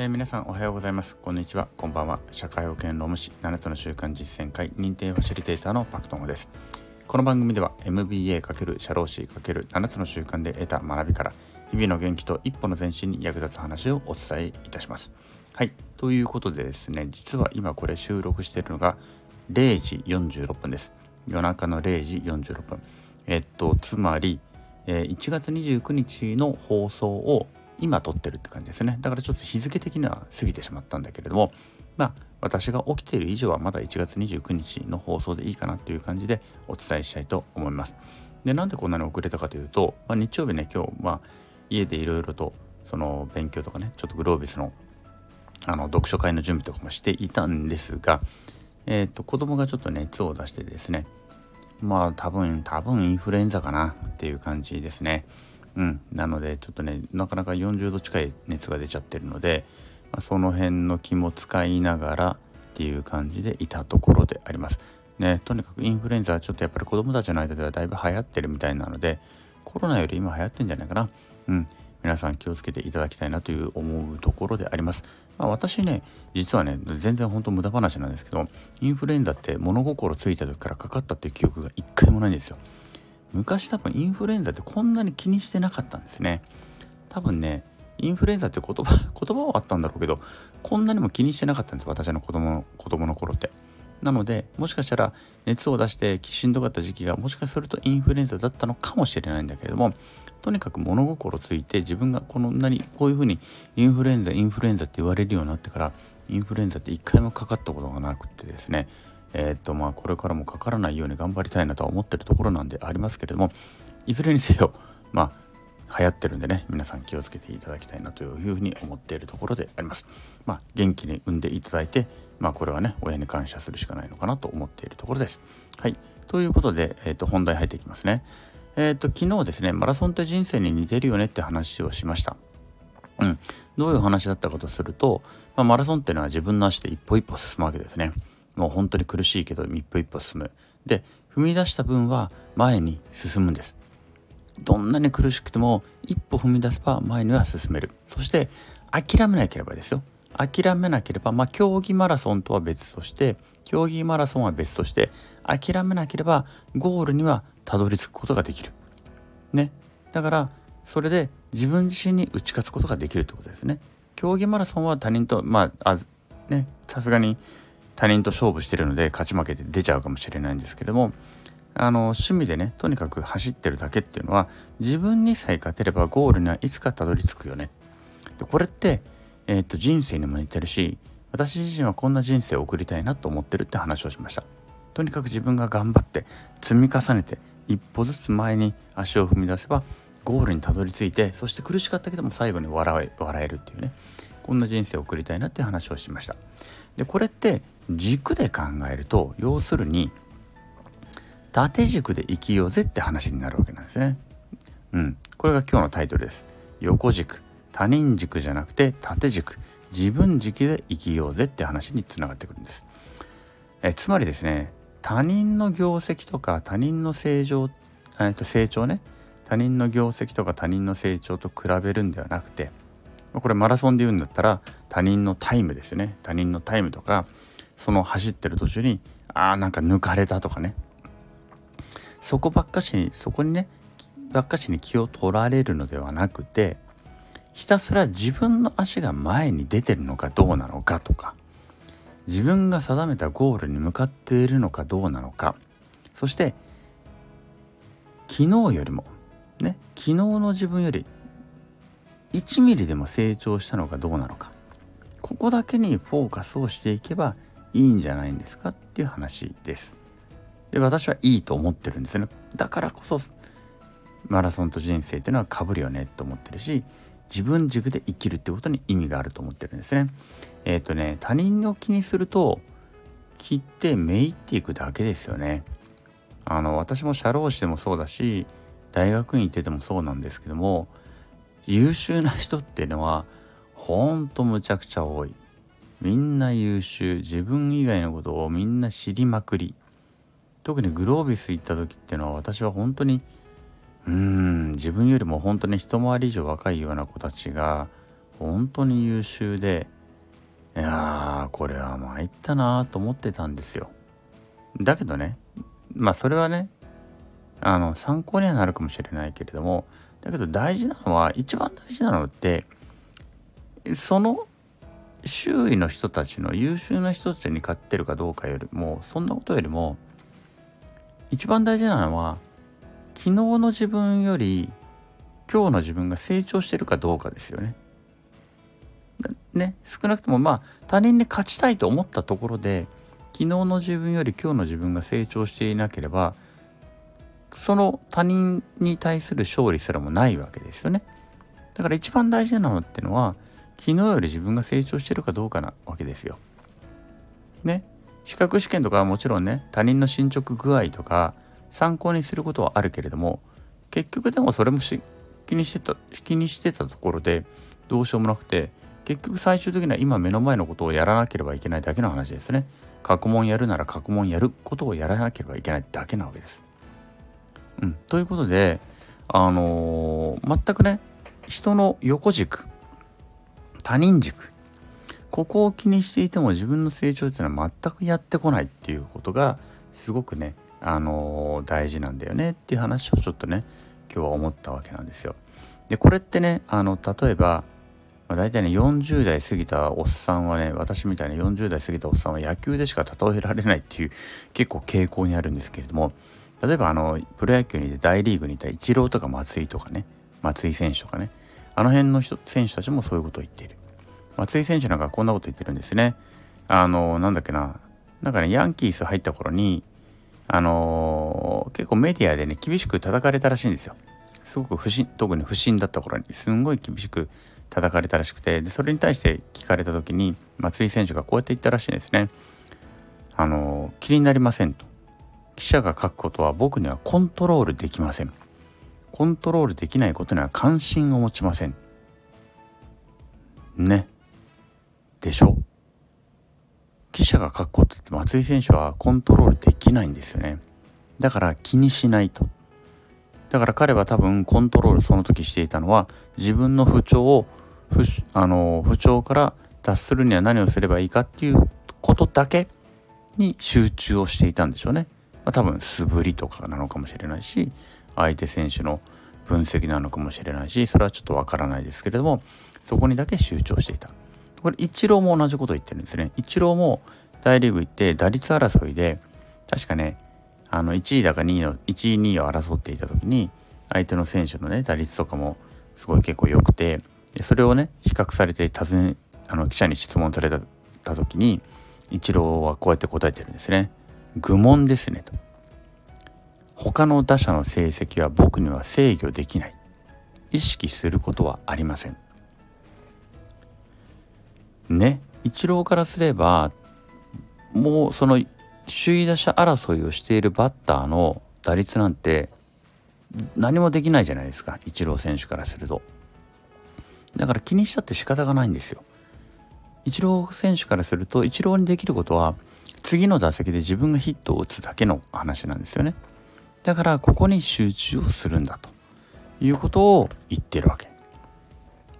えー、皆さんおはようございます。こんにちは。こんばんは。社会保険労務士7つの習慣実践会認定ファシリテーターのパクトンです。この番組では MBA× 社労士 ×7 つの習慣で得た学びから日々の元気と一歩の前進に役立つ話をお伝えいたします。はい。ということでですね、実は今これ収録しているのが0時46分です。夜中の0時46分。えっと、つまり、えー、1月29日の放送を今撮ってるって感じですね。だからちょっと日付的には過ぎてしまったんだけれども、まあ、私が起きている以上はまだ1月29日の放送でいいかなという感じでお伝えしたいと思います。で、なんでこんなに遅れたかというと、まあ、日曜日ね、今日、まあ、家でいろいろとその勉強とかね、ちょっとグロービスのあの読書会の準備とかもしていたんですが、えっ、と、子供がちょっと熱を出してですね、まあ多分、多分インフルエンザかなっていう感じですね。うん、なのでちょっとねなかなか40度近い熱が出ちゃってるので、まあ、その辺の気も使いながらっていう感じでいたところであります。ね、とにかくインフルエンザはちょっとやっぱり子供たちの間ではだいぶ流行ってるみたいなのでコロナより今流行ってんじゃないかな。うん、皆さん気をつけていただきたいなという思うところであります。まあ、私ね、実はね、全然本当無駄話なんですけど、インフルエンザって物心ついた時からかかったっていう記憶が一回もないんですよ。昔多分インフルエンザってこんなに気にしてなかったんですね。多分ねインフルエンザって言葉 言葉はあったんだろうけどこんなにも気にしてなかったんです私の子供の子供の頃って。なのでもしかしたら熱を出してしんどかった時期がもしかするとインフルエンザだったのかもしれないんだけれどもとにかく物心ついて自分がこんなにこういうふうにインフルエンザインフルエンザって言われるようになってからインフルエンザって一回もかかったことがなくてですね。えー、とまあこれからもかからないように頑張りたいなとは思ってるところなんでありますけれどもいずれにせよまあ流行ってるんでね皆さん気をつけていただきたいなというふうに思っているところであります。まあ元気に産んでいただいてまあこれはね親に感謝するしかないのかなと思っているところです。はい。ということで、えー、と本題入っていきますね。えー、っと昨日ですねマラソンって人生に似てるよねって話をしました。うん、どういう話だったかとすると、まあ、マラソンっていうのは自分の足で一歩一歩進むわけですね。もう本当に苦しいけど一歩一歩進む。で、踏み出した分は前に進むんです。どんなに苦しくても一歩踏み出せば前には進める。そして諦めなければですよ。諦めなければ、まあ競技マラソンとは別として、競技マラソンは別として、諦めなければゴールにはたどり着くことができる。ね。だから、それで自分自身に打ち勝つことができるってことですね。競技マラソンは他人と、まあ、あね、さすがに他人と勝負してるので勝ち負けて出ちゃうかもしれないんですけどもあの趣味でねとにかく走ってるだけっていうのは自分にさえ勝てればゴールにはいつかたどり着くよね。でこれって、えー、と人生にも似てるし私自身はこんな人生を送りたいなと思ってるって話をしました。とにかく自分が頑張って積み重ねて一歩ずつ前に足を踏み出せばゴールにたどり着いてそして苦しかったけども最後に笑え笑えるっていうねこんな人生を送りたいなって話をしました。でこれって軸で考えると要するに縦軸で生きようぜって話になるわけなんですね。うん。これが今日のタイトルです。横軸。他人軸じゃなくて縦軸。自分軸で生きようぜって話につながってくるんです。えつまりですね、他人の業績とか他人の成長、えと成長ね。他人の業績とか他人の成長と比べるんではなくて、これマラソンで言うんだったら他人のタイムですね。他人のタイムとか、その走ってる途中にああなんか抜かれたとかね。そこばっかしにそこにねばっかしに気を取られるのではなくてひたすら自分の足が前に出てるのかどうなのかとか自分が定めたゴールに向かっているのかどうなのかそして昨日よりもね昨日の自分より1ミリでも成長したのかどうなのかここだけにフォーカスをしていけばいいんじゃないんですかっていう話です。で私はいいと思ってるんですね。だからこそマラソンと人生っていうのはかぶるよねと思ってるし自分軸で生きるってことに意味があると思ってるんですね。えっ、ー、とね他人を気にすると切ってめいっていくだけですよね。あの私も社労士でもそうだし大学院行っててもそうなんですけども優秀な人っていうのはほんとむちゃくちゃ多い。みんな優秀自分以外のことをみんな知りまくり。特にグロービス行った時っていうのは私は本当にうーん自分よりも本当に一回り以上若いような子たちが本当に優秀でいやーこれは参ったなーと思ってたんですよ。だけどねまあそれはねあの参考にはなるかもしれないけれどもだけど大事なのは一番大事なのってその周囲の人たちの優秀な人たちに勝ってるかどうかよりもそんなことよりも一番大事なのは昨日の自分より今日の自分が成長してるかどうかですよね。ね少なくともまあ他人に勝ちたいと思ったところで昨日の自分より今日の自分が成長していなければその他人に対する勝利すらもないわけですよね。だから一番大事なのってのは昨日より自分が成長してるかどうかなわけですよ。ね。資格試験とかはもちろんね他人の進捗具合とか参考にすることはあるけれども結局でもそれも気にしてた気にしてたところでどうしようもなくて結局最終的には今目の前のことをやらなければいけないだけの話ですね。過去問やるなら過去問やることをやらなければいけないだけなわけです。うん、ということで、あのー、全くね人の横軸他人軸ここを気にしていても自分の成長っていうのは全くやってこないっていうことがすごくね、あのー、大事なんだよねっていう話をちょっとね今日は思ったわけなんですよ。でこれってねあの例えば、まあ、大体ね40代過ぎたおっさんはね私みたいな40代過ぎたおっさんは野球でしか例えられないっていう結構傾向にあるんですけれども例えばあのプロ野球にいて大リーグにいたイチローとか松井とかね松井選手とかねあの辺の人選手たちもそういうことを言っている。松井選手なんかこんなこと言ってるんですね。あのなんだっけな。なんかねヤンキース入った頃にあのー、結構メディアでね厳しく叩かれたらしいんですよ。すごく不審特に不審だった頃に。すんごい厳しく叩かれたらしくて。でそれに対して聞かれた時に松井選手がこうやって言ったらしいんですね。あの気になりませんと。記者が書くことは僕にはコントロールできません。コントロールできないことには関心を持ちません。ね。でしょ記者が書くことって松井選手はコントロールできないんですよね。だから気にしないと。だから彼は多分コントロールその時していたのは自分の不調を不あの不調から脱するには何をすればいいかっていうことだけに集中をしていたんでしょうね。まあ、多分素振りとかなのかもしれないし相手選手の分析なのかもしれないしそれはちょっとわからないですけれどもそこにだけ集中していたこれイチローも同じこと言ってるんですねイチローも大リーグ行って打率争いで確かねあの1位だか2位の1位2位を争っていた時に相手の選手のね打率とかもすごい結構良くてそれをね比較されて尋ねあの記者に質問された時にイチローはこうやって答えてるんですね。愚問ですねと。他の打者の成績は僕には制御できない。意識することはありません。ね、イチローからすれば、もうその首位打者争いをしているバッターの打率なんて何もできないじゃないですか、イチロー選手からすると。だから気にしたって仕方がないんですよ。イチロー選手からすると、イチローにできることは、次の打席で自分がヒットを打つだけの話なんですよね。だからここに集中をするんだということを言ってるわけ。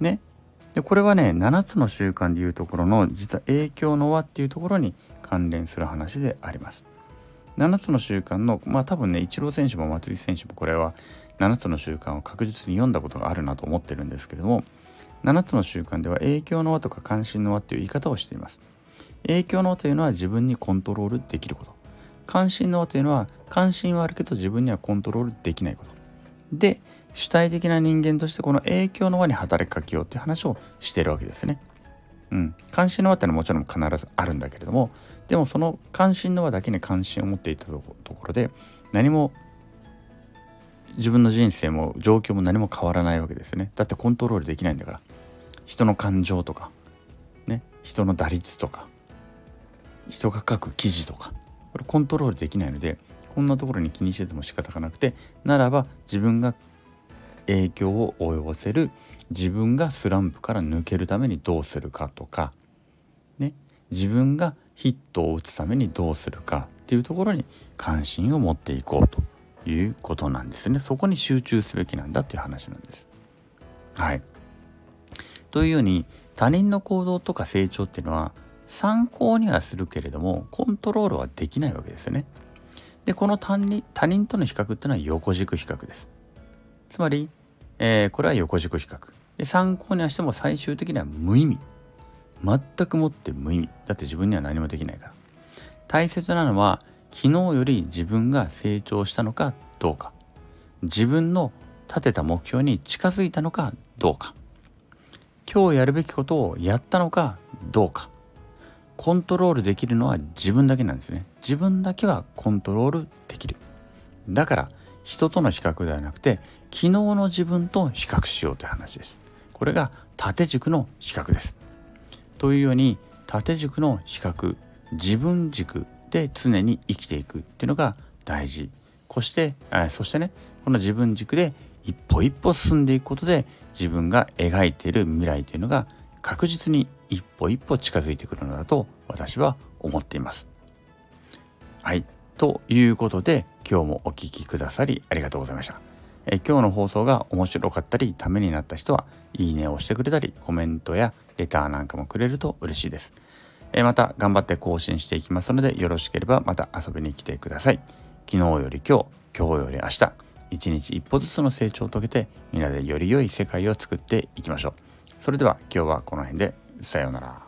ね。でこれはね7つの習慣でいうところの実は影響の輪っていうところに関連する話であります。7つの習慣のまあ多分ねイチロー選手も松井選手もこれは7つの習慣を確実に読んだことがあるなと思ってるんですけれども7つの習慣では影響の輪とか関心の輪っていう言い方をしています。影響の輪というのは自分にコントロールできること関心の輪というのは関心はあるけど自分にはコントロールできないこと。で主体的な人間としてこの影響の輪に働きかけようっていう話をしているわけですね。うん、関心の輪ってのはもちろん必ずあるんだけれどもでもその関心の輪だけに関心を持っていたところで何も自分の人生も状況も何も変わらないわけですね。だってコントロールできないんだから。人の感情とかね。人の打率とか。人が書く記事とか。これコントロールできないのでこんなところに気にしてても仕方がなくてならば自分が影響を及ぼせる自分がスランプから抜けるためにどうするかとか、ね、自分がヒットを打つためにどうするかっていうところに関心を持っていこうということなんですね。そこに集中すべきなんだっていう話なんです。はい。というように他人の行動とか成長っていうのは参考にはするけれどもコントロールはできないわけですよね。でこの他人他人との比較っていうのは横軸比較です。つまり、えー、これは横軸比較。で参考にはしても最終的には無意味。全くもって無意味。だって自分には何もできないから。大切なのは昨日より自分が成長したのかどうか。自分の立てた目標に近づいたのかどうか。今日やるべきことをやったのかどうか。コントロールできるのは自分だけなんですね。自分だけはコントロールできる。だから人との比較ではなくて昨日の自分と比較しようという話です。これが縦軸の比較です。というように縦軸の比較自分軸で常に生きていくっていうのが大事。そしてそしてねこの自分軸で一歩一歩進んでいくことで自分が描いている未来というのが確実に一歩一歩近づいてくるのだと私は思っています。はい。ということで今日もお聴きくださりありがとうございました。え今日の放送が面白かったりためになった人はいいねを押してくれたりコメントやレターなんかもくれると嬉しいです。えまた頑張って更新していきますのでよろしければまた遊びに来てください。昨日より今日、今日より明日一日一歩ずつの成長を遂げてみんなでより良い世界を作っていきましょう。それでは今日はこの辺でさようなら。